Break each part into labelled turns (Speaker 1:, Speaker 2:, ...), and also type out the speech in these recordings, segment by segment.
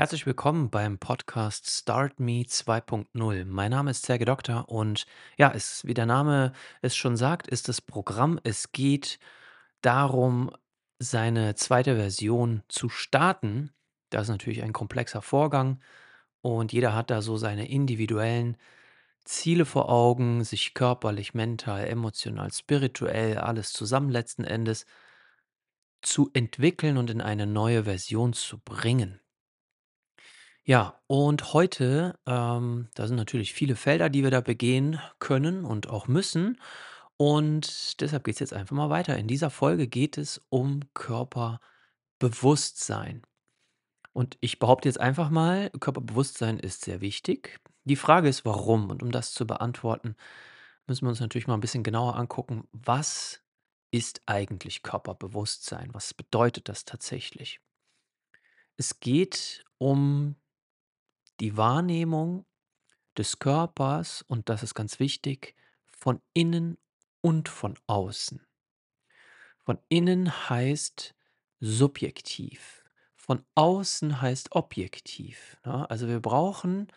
Speaker 1: Herzlich willkommen beim Podcast Start Me 2.0. Mein Name ist Serge Doktor und ja, es, wie der Name es schon sagt, ist das Programm. Es geht darum, seine zweite Version zu starten. Das ist natürlich ein komplexer Vorgang und jeder hat da so seine individuellen Ziele vor Augen, sich körperlich, mental, emotional, spirituell, alles zusammen letzten Endes zu entwickeln und in eine neue Version zu bringen. Ja, und heute, ähm, da sind natürlich viele Felder, die wir da begehen können und auch müssen. Und deshalb geht es jetzt einfach mal weiter. In dieser Folge geht es um Körperbewusstsein. Und ich behaupte jetzt einfach mal, Körperbewusstsein ist sehr wichtig. Die Frage ist, warum? Und um das zu beantworten, müssen wir uns natürlich mal ein bisschen genauer angucken, was ist eigentlich Körperbewusstsein? Was bedeutet das tatsächlich? Es geht um die Wahrnehmung des Körpers, und das ist ganz wichtig, von innen und von außen. Von innen heißt subjektiv, von außen heißt objektiv. Ja, also wir brauchen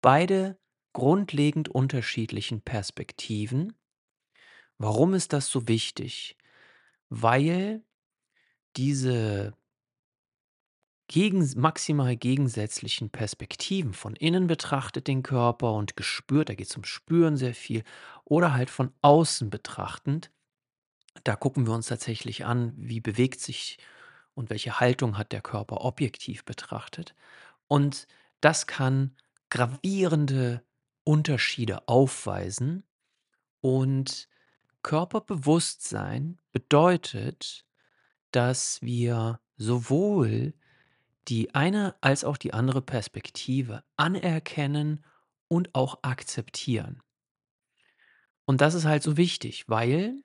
Speaker 1: beide grundlegend unterschiedlichen Perspektiven. Warum ist das so wichtig? Weil diese gegen maximal gegensätzlichen Perspektiven. Von innen betrachtet den Körper und gespürt, da geht es um Spüren sehr viel, oder halt von außen betrachtend. Da gucken wir uns tatsächlich an, wie bewegt sich und welche Haltung hat der Körper objektiv betrachtet. Und das kann gravierende Unterschiede aufweisen. Und Körperbewusstsein bedeutet, dass wir sowohl die eine als auch die andere Perspektive anerkennen und auch akzeptieren. Und das ist halt so wichtig, weil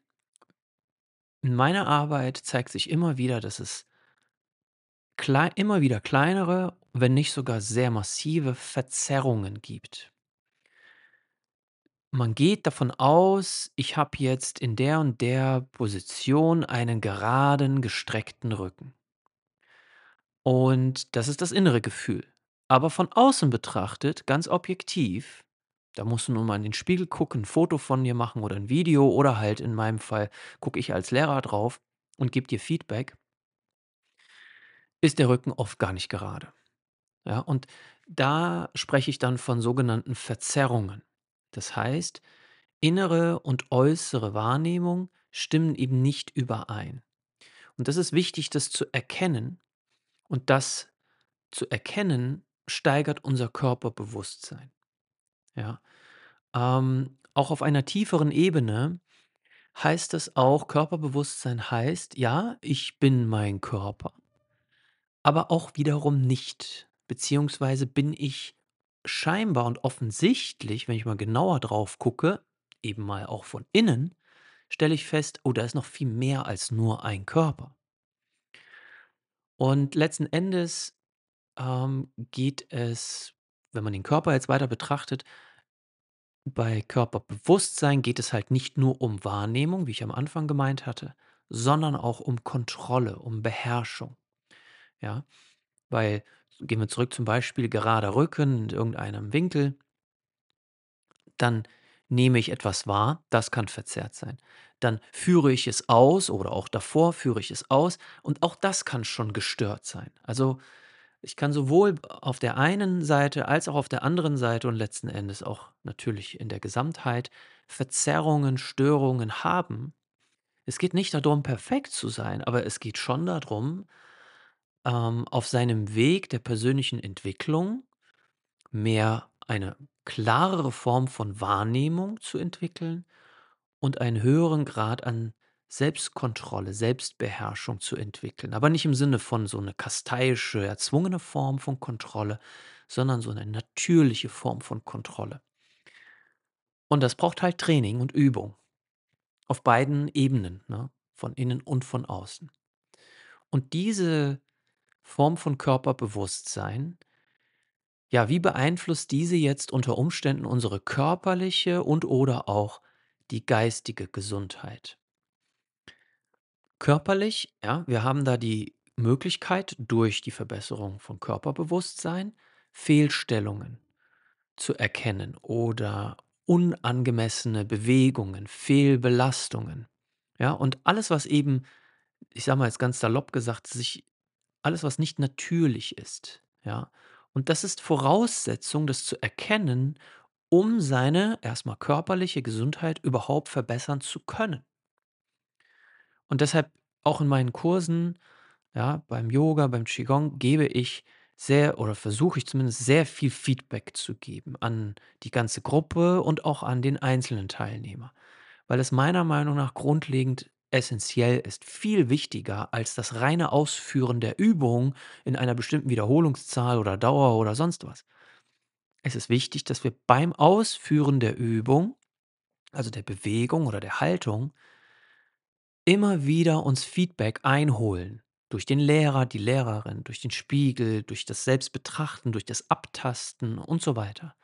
Speaker 1: in meiner Arbeit zeigt sich immer wieder, dass es klei immer wieder kleinere, wenn nicht sogar sehr massive Verzerrungen gibt. Man geht davon aus, ich habe jetzt in der und der Position einen geraden, gestreckten Rücken. Und das ist das innere Gefühl. Aber von außen betrachtet, ganz objektiv, da musst du nur mal in den Spiegel gucken, 'n Foto von dir machen oder ein Video oder halt in meinem Fall gucke ich als Lehrer drauf und gebe dir Feedback, ist der Rücken oft gar nicht gerade. Ja, und da spreche ich dann von sogenannten Verzerrungen. Das heißt, innere und äußere Wahrnehmung stimmen eben nicht überein. Und das ist wichtig, das zu erkennen und das zu erkennen, steigert unser Körperbewusstsein. Ja. Ähm, auch auf einer tieferen Ebene heißt es auch, Körperbewusstsein heißt, ja, ich bin mein Körper, aber auch wiederum nicht. Beziehungsweise bin ich scheinbar und offensichtlich, wenn ich mal genauer drauf gucke, eben mal auch von innen, stelle ich fest, oh, da ist noch viel mehr als nur ein Körper. Und letzten Endes ähm, geht es, wenn man den Körper jetzt weiter betrachtet, bei Körperbewusstsein geht es halt nicht nur um Wahrnehmung, wie ich am Anfang gemeint hatte, sondern auch um Kontrolle, um Beherrschung. Ja, weil gehen wir zurück zum Beispiel gerader Rücken in irgendeinem Winkel, dann nehme ich etwas wahr, das kann verzerrt sein. Dann führe ich es aus oder auch davor führe ich es aus und auch das kann schon gestört sein. Also ich kann sowohl auf der einen Seite als auch auf der anderen Seite und letzten Endes auch natürlich in der Gesamtheit Verzerrungen, Störungen haben. Es geht nicht darum, perfekt zu sein, aber es geht schon darum, ähm, auf seinem Weg der persönlichen Entwicklung mehr eine klarere Form von Wahrnehmung zu entwickeln und einen höheren Grad an Selbstkontrolle, Selbstbeherrschung zu entwickeln. Aber nicht im Sinne von so eine kasteiische, erzwungene Form von Kontrolle, sondern so eine natürliche Form von Kontrolle. Und das braucht halt Training und Übung auf beiden Ebenen, ne? von innen und von außen. Und diese Form von Körperbewusstsein, ja, wie beeinflusst diese jetzt unter Umständen unsere körperliche und oder auch die geistige Gesundheit? Körperlich, ja, wir haben da die Möglichkeit, durch die Verbesserung von Körperbewusstsein Fehlstellungen zu erkennen oder unangemessene Bewegungen, Fehlbelastungen. Ja, und alles, was eben, ich sage mal jetzt ganz salopp gesagt, sich alles, was nicht natürlich ist, ja. Und das ist Voraussetzung, das zu erkennen, um seine erstmal körperliche Gesundheit überhaupt verbessern zu können. Und deshalb auch in meinen Kursen, ja, beim Yoga, beim Qigong gebe ich sehr oder versuche ich zumindest sehr viel Feedback zu geben an die ganze Gruppe und auch an den einzelnen Teilnehmer, weil es meiner Meinung nach grundlegend essenziell ist, viel wichtiger als das reine Ausführen der Übung in einer bestimmten Wiederholungszahl oder Dauer oder sonst was. Es ist wichtig, dass wir beim Ausführen der Übung, also der Bewegung oder der Haltung, immer wieder uns Feedback einholen. Durch den Lehrer, die Lehrerin, durch den Spiegel, durch das Selbstbetrachten, durch das Abtasten und so weiter.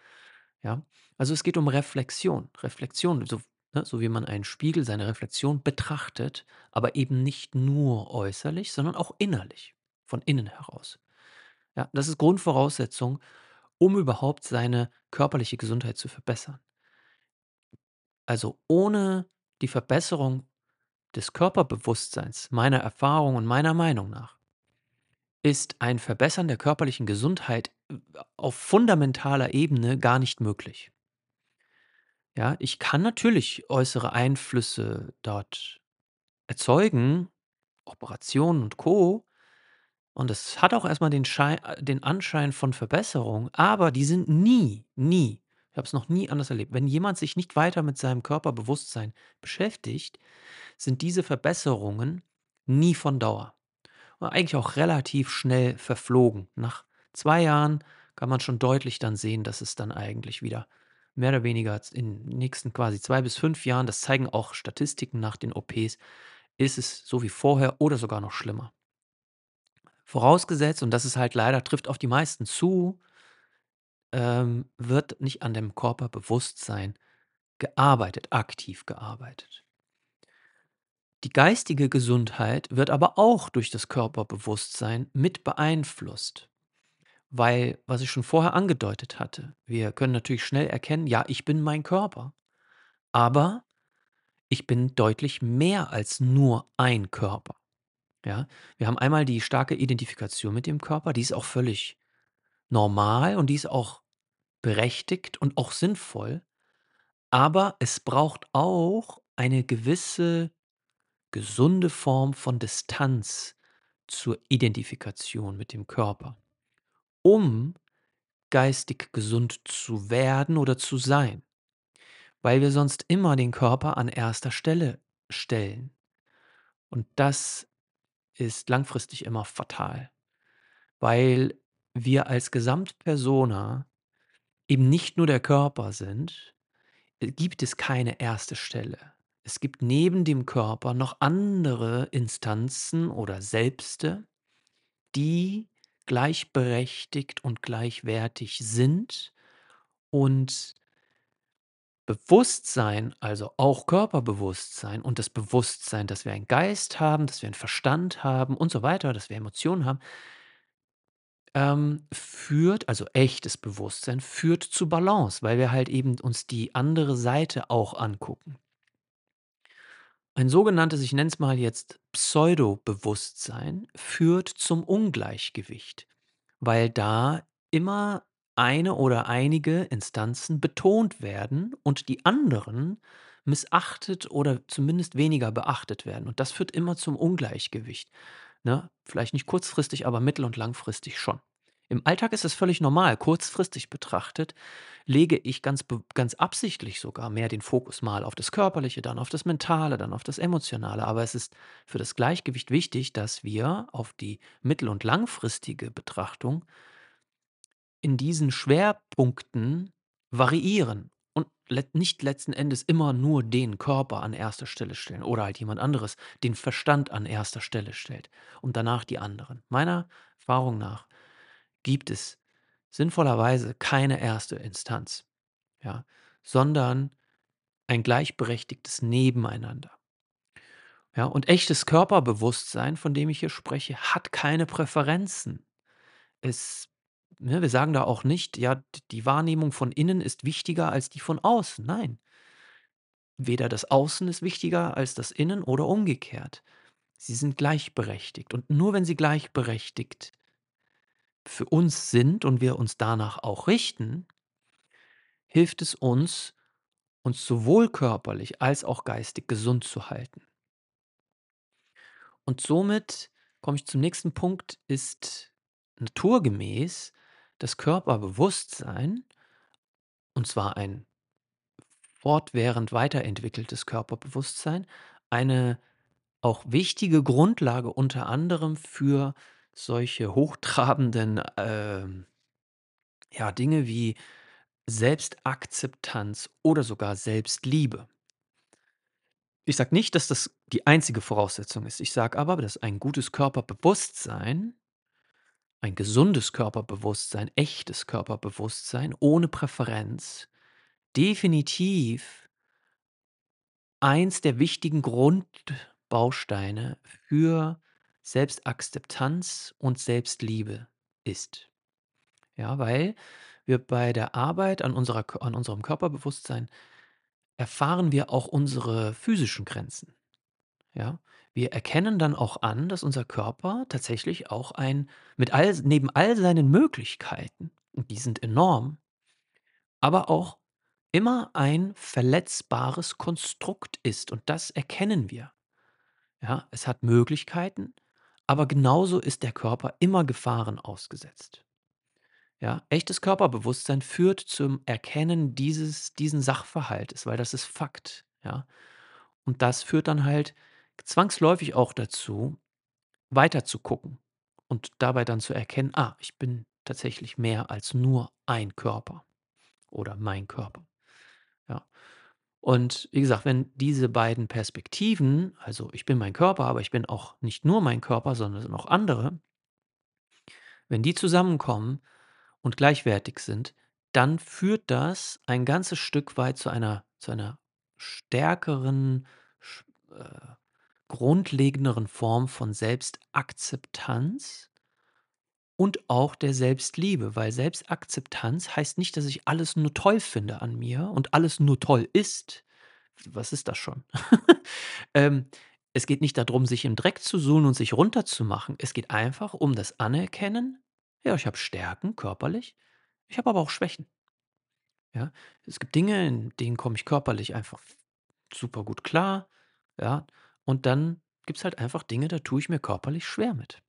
Speaker 1: Ja? Also es geht um Reflexion. Reflexion, so, ne, so wie man einen Spiegel, seine Reflexion betrachtet, aber eben nicht nur äußerlich, sondern auch innerlich, von innen heraus. Ja, das ist Grundvoraussetzung, um überhaupt seine körperliche Gesundheit zu verbessern. Also ohne die Verbesserung des Körperbewusstseins, meiner Erfahrung und meiner Meinung nach, ist ein Verbessern der körperlichen Gesundheit äh, auf fundamentaler Ebene gar nicht möglich. Ja, ich kann natürlich äußere Einflüsse dort erzeugen, Operationen und Co. Und es hat auch erstmal den Schei äh, den Anschein von Verbesserung, aber die sind nie, nie ich habe es noch nie anders erlebt. Wenn jemand sich nicht weiter mit seinem Körperbewusstsein beschäftigt, sind diese Verbesserungen nie von Dauer. Und eigentlich auch relativ schnell verflogen. Nach 2 Jahren kann man schon deutlich dann sehen, dass es dann eigentlich wieder mehr oder weniger in den nächsten quasi 2 bis 5 Jahren, das zeigen auch Statistiken nach den OPs, ist es so wie vorher oder sogar noch schlimmer. Vorausgesetzt, und das ist halt leider trifft auf die meisten zu, ähm, wird nicht an dem Körperbewusstsein gearbeitet, aktiv gearbeitet. Die geistige Gesundheit wird aber auch durch das Körperbewusstsein mit beeinflusst. Weil, was ich schon vorher angedeutet hatte, wir können natürlich schnell erkennen, ja, ich bin mein Körper, aber ich bin deutlich mehr als nur ein Körper. Ja, wir haben einmal die starke Identifikation mit dem Körper, die ist auch völlig normal und die ist auch berechtigt und auch sinnvoll, aber es braucht auch eine gewisse gesunde Form von Distanz zur Identifikation mit dem Körper, um geistig gesund zu werden oder zu sein, weil wir sonst immer den Körper an erster Stelle stellen. Und das ist langfristig immer fatal, weil wir als Gesamtpersona eben nicht nur der Körper sind, äh, gibt es keine erste Stelle. Es gibt neben dem Körper noch andere Instanzen oder Selbste, die gleichberechtigt und gleichwertig sind und Bewusstsein, also auch Körperbewusstsein und das Bewusstsein, dass wir einen Geist haben, dass wir einen Verstand haben und so weiter, dass wir Emotionen haben, ähm, führt, also echtes Bewusstsein, führt zu Balance, weil wir halt eben uns die andere Seite auch angucken. Ein sogenanntes, ich nenne es mal jetzt Pseudo-Bewusstsein, führt zum Ungleichgewicht, weil da immer eine oder einige Instanzen betont werden und die anderen missachtet oder zumindest weniger beachtet werden. Und das führt immer zum Ungleichgewicht. Ne? Vielleicht nicht kurzfristig, aber mittel- und langfristig schon. Im Alltag ist es völlig normal. Kurzfristig betrachtet lege ich ganz, ganz absichtlich sogar mehr den Fokus mal auf das Körperliche, dann auf das Mentale, dann auf das Emotionale. Aber es ist für das Gleichgewicht wichtig, dass wir auf die mittel- und langfristige Betrachtung in diesen Schwerpunkten variieren und nicht letzten Endes immer nur den Körper an erster Stelle stellen oder halt jemand anderes den Verstand an erster Stelle stellt und danach die anderen. Meiner Erfahrung nach gibt es sinnvollerweise keine erste Instanz, ja, sondern ein gleichberechtigtes Nebeneinander. Ja, und echtes Körperbewusstsein, von dem ich hier spreche, hat keine Präferenzen. Es ne, wir sagen da auch nicht: „Ja, die Wahrnehmung von innen ist wichtiger als die von außen.“ Nein. Weder das Außen ist wichtiger als das Innen oder umgekehrt. Sie sind gleichberechtigt und nur wenn sie gleichberechtigt für uns sind und wir uns danach auch richten hilft es uns, uns sowohl körperlich als auch geistig gesund zu halten. Und somit komme ich zum nächsten Punkt, ist naturgemäß das Körperbewusstsein und zwar ein fortwährend weiterentwickeltes Körperbewusstsein, eine auch wichtige Grundlage unter anderem für solche hochtrabenden, ähm, ja, Dinge wie Selbstakzeptanz oder sogar Selbstliebe. Ich sage nicht, dass das die einzige Voraussetzung ist. Ich sage aber, dass ein gutes Körperbewusstsein ein gesundes Körperbewusstsein, echtes Körperbewusstsein ohne Präferenz definitiv eins der wichtigen Grundbausteine für Selbstakzeptanz und Selbstliebe ist. Ja, weil wir bei der Arbeit an unserer an unserem Körperbewusstsein erfahren wir auch unsere physischen Grenzen, ja? Wir erkennen dann auch an, dass unser Körper tatsächlich auch ein mit all neben all seinen Möglichkeiten, und die sind enorm aber auch immer ein verletzbares Konstrukt ist und das erkennen wir. Ja, es hat Möglichkeiten, aber genauso ist der Körper immer Gefahren ausgesetzt. Ja, echtes Körperbewusstsein führt zum Erkennen dieses diesen Sachverhaltes, weil das ist Fakt, ja? Und das führt dann halt zwangsläufig auch dazu, weiter zu gucken und dabei dann zu erkennen: „Ah, ich bin tatsächlich mehr als nur ein Körper oder mein Körper.“ Ja. Und wie gesagt, wenn diese beiden Perspektiven also, ich bin mein Körper, aber ich bin auch nicht nur mein Körper, sondern es sind auch andere wenn die zusammenkommen und gleichwertig sind, dann führt das ein ganzes Stück weit zu einer zu einer stärkeren, äh, grundlegenderen Form von Selbstakzeptanz und auch der Selbstliebe, weil Selbstakzeptanz heißt nicht, dass ich alles nur toll finde an mir und alles nur toll ist. Was ist das schon? Ähm, es geht nicht da drum, sich im Dreck zu suhlen und sich runterzumachen. Es geht einfach um das Anerkennen: „Ja, ich habe Stärken körperlich, ich habe aber auch Schwächen.“ Ja, es gibt Dinge, in denen komme ich körperlich einfach super gut klar, ja? Und dann gibt's halt einfach Dinge, da tue ich mir körperlich schwer mit.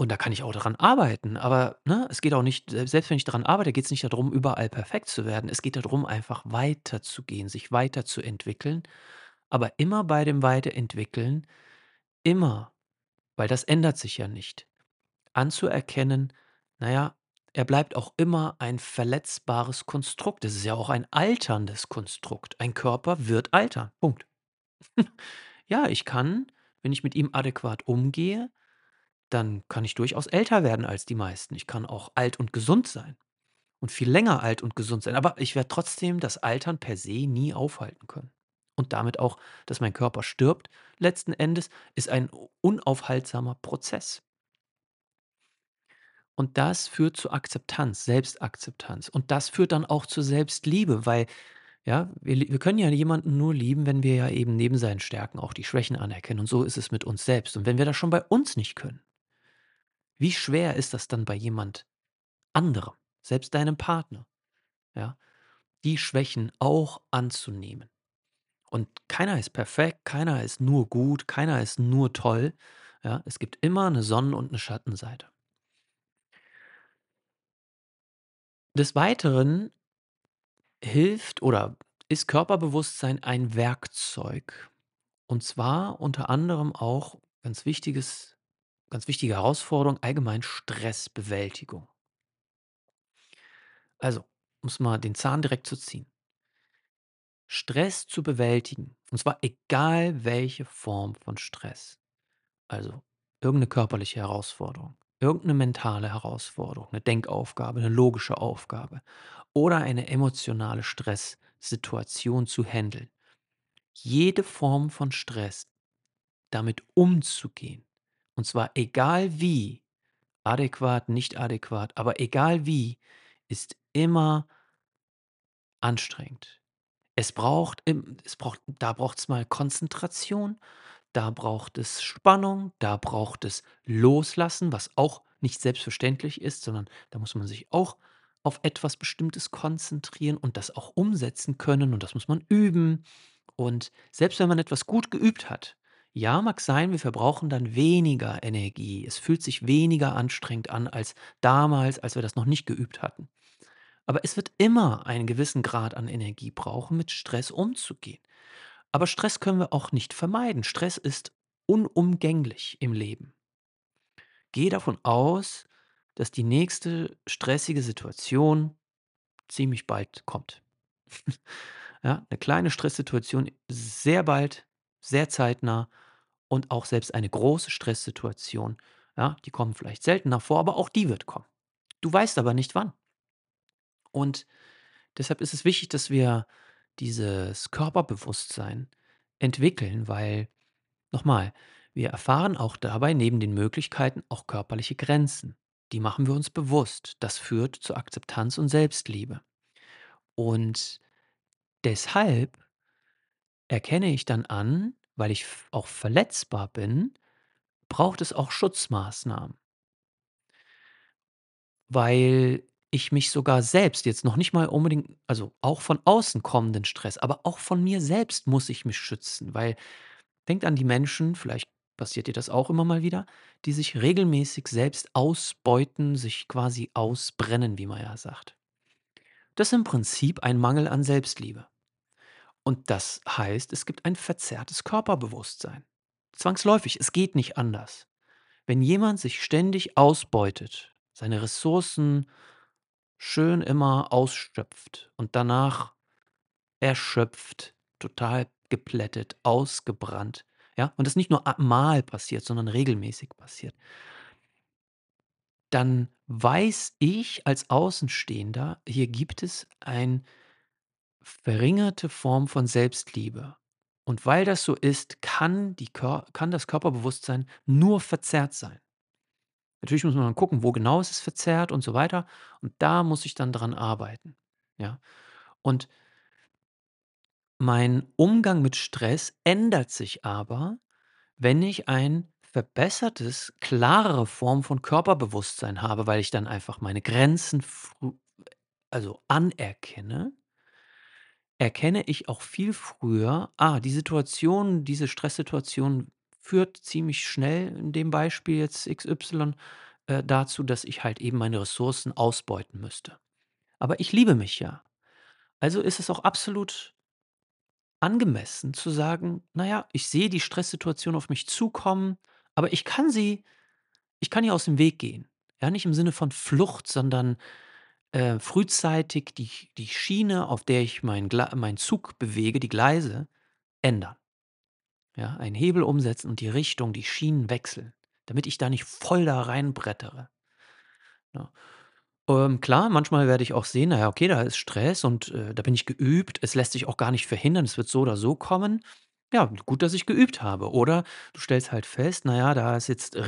Speaker 1: Und da kann ich auch daran arbeiten, aber, ne, es geht auch nicht se selbst wenn ich daran arbeite, geht's nicht da drum, überall perfekt zu werden. Es geht da drum, einfach weiterzugehen, sich weiterzuentwickeln, aber immer bei dem Weiterentwickeln immer, weil das ändert sich ja nicht, anzuerkennen: „Na ja, er bleibt auch immer ein verletzbares Konstrukt.“ Das ist ja auch ein alterndes Konstrukt. Ein Körper wird altern, Punkt. Ja, ich kann, wenn ich mit ihm adäquat umgehe dann kann ich durchaus älter werden als die meisten. Ich kann auch alt und gesund sein und viel länger alt und gesund sein, aber ich werde trotzdem das Altern per se nie aufhalten können. Und damit auch, dass mein Körper stirbt, letzten Endes, ist ein unaufhaltsamer Prozess. Und das führt zu Akzeptanz, Selbstakzeptanz. Und das führt dann auch zur Selbstliebe, weil, ja, wir wir können ja jemanden nur lieben, wenn wir ja eben neben seinen Stärken auch die Schwächen anerkennen. Und so ist es mit uns selbst. Und wenn wir das schon bei uns nicht können wie schwer ist das dann bei jemand anderem, selbst deinem Partner, ja, die Schwächen auch anzunehmen? Und keiner ist perfekt, keiner ist nur gut, keiner ist nur toll, ja? Es gibt immer 'ne Sonnen und 'ne Schattenseite. Des Weiteren hilft oder ist Körperbewusstsein ein Werkzeug. Und zwar unter anderem auch ganz wichtiges ganz wichtige Herausforderung, allgemein Stressbewältigung. Also, um's mal den Zahn direkt zu ziehen. Stress zu bewältigen, und zwar egal welche Form von Stress. Also, irgend 'ne körperliche Herausforderung, irgend 'ne mentale Herausforderung, 'ne Denkaufgabe, 'ne logische Aufgabe oder eine emotionale Stresssituation zu händeln. jede Form von Stress damit umzugehen. Und zwar egal wie, adäquat, nicht adäquat, aber egal wie, ist immer anstrengend. Es braucht es braucht da braucht's mal Konzentration, da braucht es Spannung, da braucht es Loslassen, was auch nicht selbstverständlich ist, sondern da muss man sich auch auf etwas Bestimmtes konzentrieren und das auch umsetzen können und das muss man üben. Und selbst wenn man etwas gut geübt hat, ja, mag sein, wir verbrauchen dann weniger Energie. Es fühlt sich weniger anstrengend an als damals, als wir das noch nicht geübt hatten. Aber es wird immer einen gewissen Grad an Energie brauchen, mit Stress umzugehen. Aber Stress können wir auch nicht vermeiden. Stress ist unumgänglich im Leben. Gehe davon aus, dass die nächste stressige Situation ziemlich bald kommt. Ja, 'ne kleine Stresssituation sehr bald, sehr zeitnah und auch selbst eine große Stresssituation, ja, die kommen vielleicht seltener vor, aber auch die wird kommen. Du weißt aber nicht wann. Und deshalb ist es wichtig, dass wir dieses Körperbewusstsein entwickeln, weil noch mal, wir erfahren auch dabei neben den Möglichkeiten auch körperliche Grenzen. Die machen wir uns bewusst. Das führt zur Akzeptanz und Selbstliebe. Und deshalb erkenne ich dann an, weil ich auch verletzbar bin, braucht es auch Schutzmaßnahmen. Weil ich mich sogar selbst jetzt noch nicht mal unbedingt also auch von außen kommenden Stress, aber auch von mir selbst muss ich mich schützen, weil denkt an die Menschen, vielleicht passiert dir das auch immer mal wieder, die sich regelmäßig selbst ausbeuten, sich quasi ausbrennen, wie man ja sagt. Das ist im Prinzip ein Mangel an Selbstliebe. Und das heißt, es gibt ein verzerrtes Körperbewusstsein. Zwangsläufig, es geht nicht anders. Wenn jemand sich ständig ausbeutet, seine Ressourcen schön immer ausschöpft und danach erschöpft, total geplättet, ausgebrannt, ja, und das nicht nur mal passiert, sondern regelmäßig passiert dann weiß ich als Außenstehender, hier gibt es ein verringerte Form von Selbstliebe. Und weil das so ist, kann die kann das Körperbewusstsein nur verzerrt sein. Natürlich muss man dann gucken, wo genau ist es verzerrt und so weiter. Und da muss ich dann dran arbeiten, ja? Und mein Umgang mit Stress ändert sich aber, wenn ich ein verbessertes, klarere Form von Körperbewusstsein habe, weil ich dann einfach meine Grenzen also anerkenne erkenne ich auch viel früher: „Ah, die Situation, diese Stresssituation führt ziemlich schnell in dem Beispiel jetzt XY, äh, dazu, dass ich halt eben meine Ressourcen ausbeuten müsste.“ Aber ich liebe mich ja. Also ist es auch absolut angemessen zu sagen: „Na ja, ich sehe die Stresssituation auf mich zukommen, aber ich kann sie ich kann ihr aus dem Weg gehen.“ Ja, nicht im Sinne von Flucht, sondern, äh, frühzeitig die die Schiene, auf der ich meinen meinen Zug bewege, die Gleise ändern. Ja, einen Hebel umsetzen und die Richtung, die Schienen wechseln, damit ich da nicht voll da reinbrettere. Ja. Ähm, klar, manchmal werde ich auch sehen, na ja, okay, da ist Stress und, äh, da bin ich geübt. Es lässt sich auch gar nicht verhindern. Es wird so oder so kommen. Ja, gut, dass ich geübt habe. Oder du stellst halt fest, na ja, da ist jetzt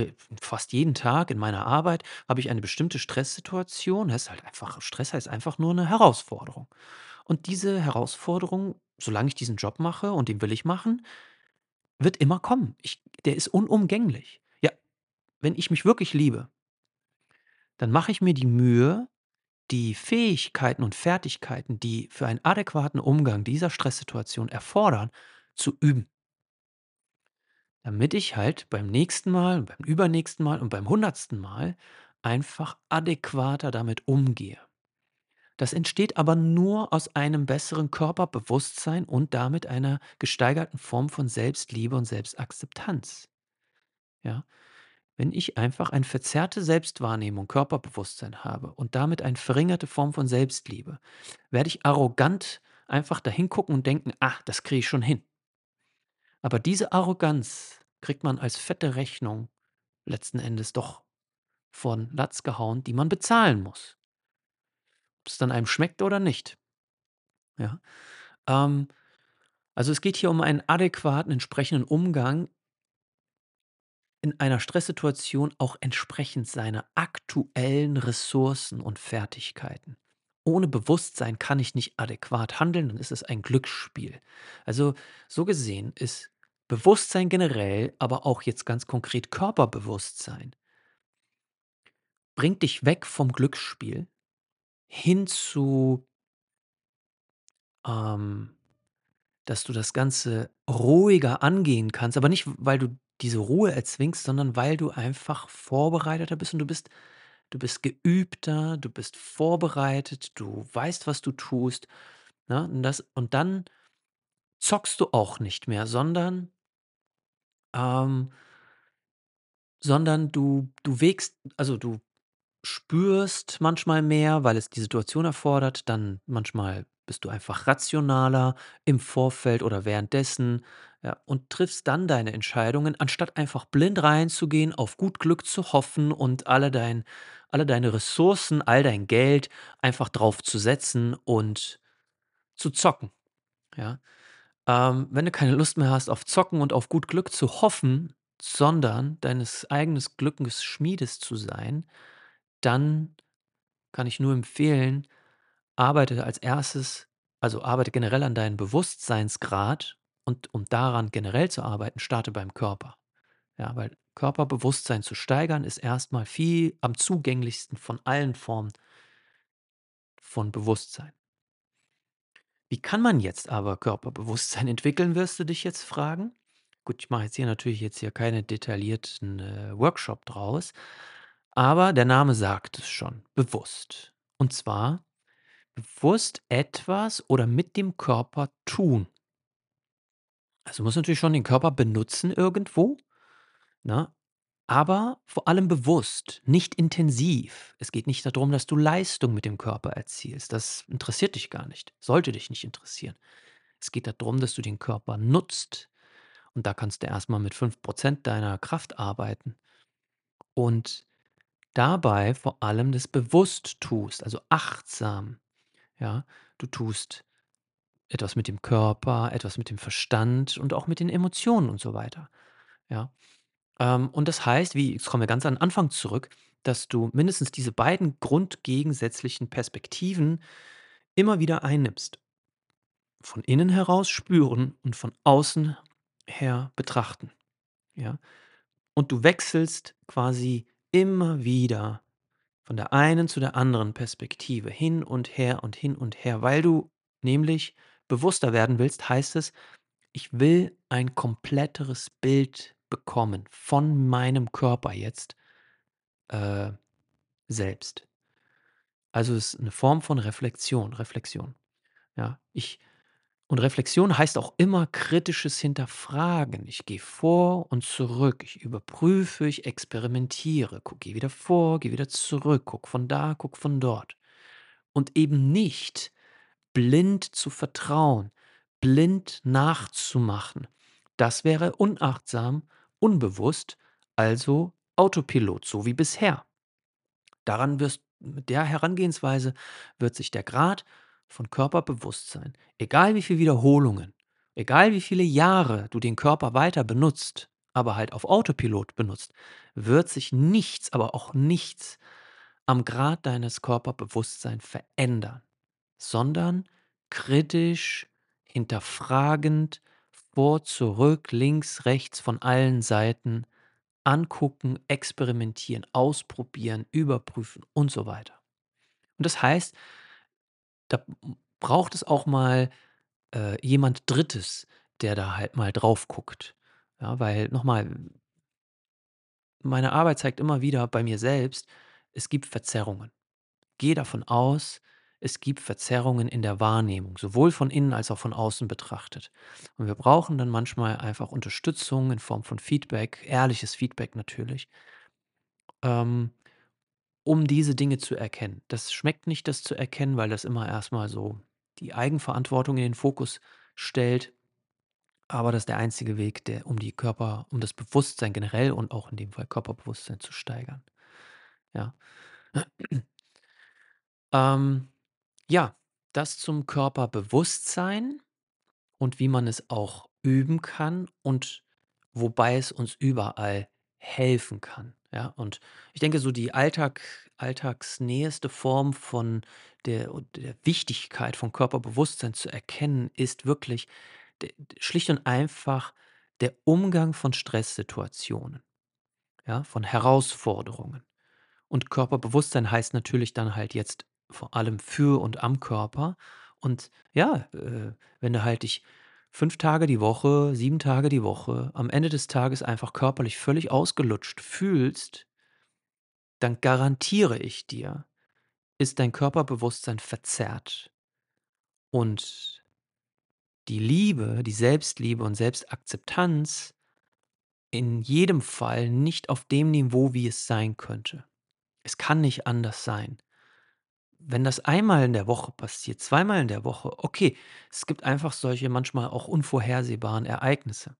Speaker 1: fast jeden Tag in meiner Arbeit habe ich eine bestimmte Stresssituation. Das ist halt einfach Stress heißt einfach nur 'ne Herausforderung. Und diese Herausforderung, solange ich diesen Job mache und den will ich machen, wird immer kommen. Ich der ist unumgänglich. Ja, wenn ich mich wirklich liebe dann mache ich mir die Mühe, die Fähigkeiten und Fertigkeiten, die für einen adäquaten Umgang dieser Stresssituation erfordern, zu üben. Damit ich halt beim nächsten Mal, beim übernächsten Mal und beim hundertsten Mal einfach adäquater damit umgehe. Das entsteht aber nur aus einem besseren Körperbewusstsein und damit einer gesteigerten Form von Selbstliebe und Selbstakzeptanz. Ja? Wenn ich einfach ein verzerrte Selbstwahrnehmung, Körperbewusstsein habe und damit eine verringerte Form von Selbstliebe, werde ich arrogant einfach da hingucken und denken: „Ach, das kriege ich schon hin.“ Aber diese Arroganz kriegt man als fette Rechnung letzten Endes doch von Latz gehauen, die man bezahlen muss. Ob's dann einem schmeckt oder nicht. Ja, ähm Also, es geht hier um einen adäquaten, entsprechenden Umgang in einer Stresssituation auch entsprechend seiner aktuellen Ressourcen und Fertigkeiten. Ohne Bewusstsein kann ich nicht adäquat handeln, dann ist es ein Glücksspiel. Also, so gesehen ist Bewusstsein generell, aber auch jetzt ganz konkret Körperbewusstsein bringt dich weg vom Glücksspiel hin zu ähm, dass du das Ganze ruhiger angehen kannst, aber nicht, weil du diese Ruhe erzwingst, sondern weil du einfach vorbereiteter bist und du bist du bist geübter, du bist vorbereitet, du weißt, was du tust, ne? Und das und dann zockst du auch nicht mehr, sondern ähm sondern du du wägst also, du spürst manchmal mehr, weil es die Situation erfordert, dann manchmal bist du einfach rationaler im Vorfeld oder währenddessen, ja, und triffst dann deine Entscheidungen, anstatt einfach blind reinzugehen, auf gut Glück zu hoffen und alle dein alle deine Ressourcen, all dein Geld einfach drauf zu setzen und zu zocken, ja? Ähm, wenn du keine Lust mehr hast auf Zocken und auf gut Glück zu hoffen, sondern deines eigenes Glückes Schmiedes zu sein, dann kann ich nur empfehlen, arbeite als Erstes also, arbeite generell an deinem Bewusstseinsgrad und um daran generell zu arbeiten, starte beim Körper. Ja, weil Körperbewusstsein zu steigern ist erst mal viel am zugänglichsten von allen Formen von Bewusstsein. Wie kann man jetzt aber Körperbewusstsein entwickeln, wirst du dich jetzt fragen? Gut, ich mache jetzt hier natürlich jetzt hier keine detaillierten, äh, Workshop draus, aber der Name sagt es schon, bewusst. Und zwar bewusst etwas oder mit dem Körper tun. Also, du musst natürlich schon den Körper benutzen irgendwo, ne? Aber vor allem bewusst, nicht intensiv. Es geht nicht darum, dass du Leistung mit dem Körper erzielst. Das interessiert dich gar nicht, sollte dich nicht interessieren. Es geht da drum, dass du den Körper nutzt und da kannst du erst mal mit 5 % deiner Kraft arbeiten und dabei vor allem das bewusst tust, also achtsam, ja? Du tust etwas mit dem Körper, etwas mit dem Verstand und auch mit den Emotionen und so weiter, ja? Ähm, und das heißt, wie jetzt kommen wir ganz an Anfang zurück, dass du mindestens diese beiden grundgegensätzlichen Perspektiven immer wieder einnimmst. Von innen heraus spüren und von außen her betrachten, ja? Und du wechselst quasi immer wieder von der einen zu der anderen Perspektive hin und her und hin und her, weil du nämlich bewusster werden willst, heißt es: „Ich will ein kompletteres Bild bekommen von meinem Körper jetzt, äh, selbst.“ Also, es ist 'ne Form von Reflexion Reflexion, ja? Ich und Reflexion heißt auch immer kritisches Hinterfragen. Ich gehe vor und zurück. Ich überprüfe, ich experimentiere, gucke gehe wieder vor, gehe wieder zurück, gucke von da, gucke von dort. Und eben nicht blind zu vertrauen, blind nachzumachen. Das wäre unachtsam, unbewusst, also Autopilot, so wie bisher. Daran wirst mit der Herangehensweise wird sich der Grad von Körperbewusstsein, egal wie viel Wiederholungen, egal wie viele Jahre du den Körper weiter benutzt, aber halt auf Autopilot benutzt, wird sich nichts, aber auch nichts am Grad deines Körperbewusstsein verändern, sondern kritisch, hinterfragend, vor, zurück, links, rechts, von allen Seiten angucken, experimentieren, ausprobieren, überprüfen und so weiter. Und das heißt da braucht es auch mal, äh, jemand Drittes, der da halt mal drauf guckt, ja? Weil noch mal meine Arbeit zeigt immer wieder bei mir selbst, es gibt Verzerrungen. Gehe davon aus, es gibt Verzerrungen in der Wahrnehmung, sowohl von innen als auch von außen betrachtet. Und wir brauchen dann manchmal einfach Unterstützung in Form von Feedback, ehrliches Feedback natürlich ähm, um diese Dinge zu erkennen. Das schmeckt nicht, das zu erkennen, weil das immer erst mal so die Eigenverantwortung in den Fokus stellt. Aber das ist der einzige Weg, der um die Körper um das Bewusstsein generell und auch in dem Fall Körperbewusstsein zu steigern, ja? Ähm, ja, das zum Körperbewusstsein und wie man es auch üben kann und wobei es uns überall helfen kann, ja? Und ich denke, so die Alltag alltagsnäheste Form von der der Wichtigkeit von Körperbewusstsein zu erkennen, ist wirklich schlicht und einfach der Umgang von Stresssituationen, ja, von Herausforderungen. Und Körperbewusstsein heißt natürlich dann halt jetzt vor allem für und am Körper. Und ja, äh, wenn du halt dich 5 Tage die Woche, 7 Tage die Woche, am Ende des Tages einfach körperlich völlig ausgelutscht fühlst dann garantiere ich dir, ist dein Körperbewusstsein verzerrt. Und die Liebe, die Selbstliebe und Selbstakzeptanz in jedem Fall nicht auf dem Niveau, wie es sein könnte. Es kann nicht anders sein. Wenn das einmal in der Woche passiert, zweimal in der Woche, okay, es gibt einfach solche manchmal auch unvorhersehbaren Ereignisse.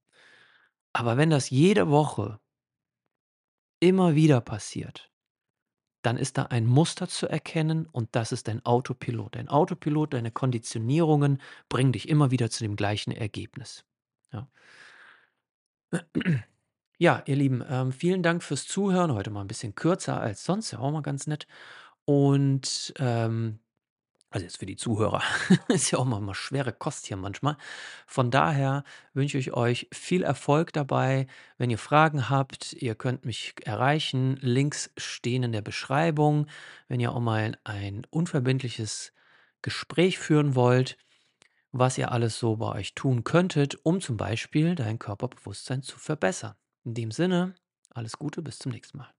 Speaker 1: Aber wenn das jede Woche immer wieder passiert, dann ist da ein Muster zu erkennen und das ist dein Autopilot. Dein Autopilot, deine Konditionierungen bringen dich immer wieder zu dem gleichen Ergebnis, ja. Ja, ihr Lieben, ähm, vielen Dank fürs Zuhören. Heute mal 'n bisschen kürzer als sonst, ja auch mal ganz nett. Und, ähm also jetzt für die Zuhörer, ist ja auch mal mal schwere Kost hier manchmal. Von daher wünsche ich euch viel Erfolg dabei. Wenn ihr Fragen habt, ihr könnt mich erreichen. Links stehen in der Beschreibung. Wenn ihr auch mal ein unverbindliches Gespräch führen wollt, was ihr alles so bei euch tun könntet, um zum Beispiel dein Körperbewusstsein zu verbessern. In dem Sinne, alles Gute, bis zum nächsten Mal.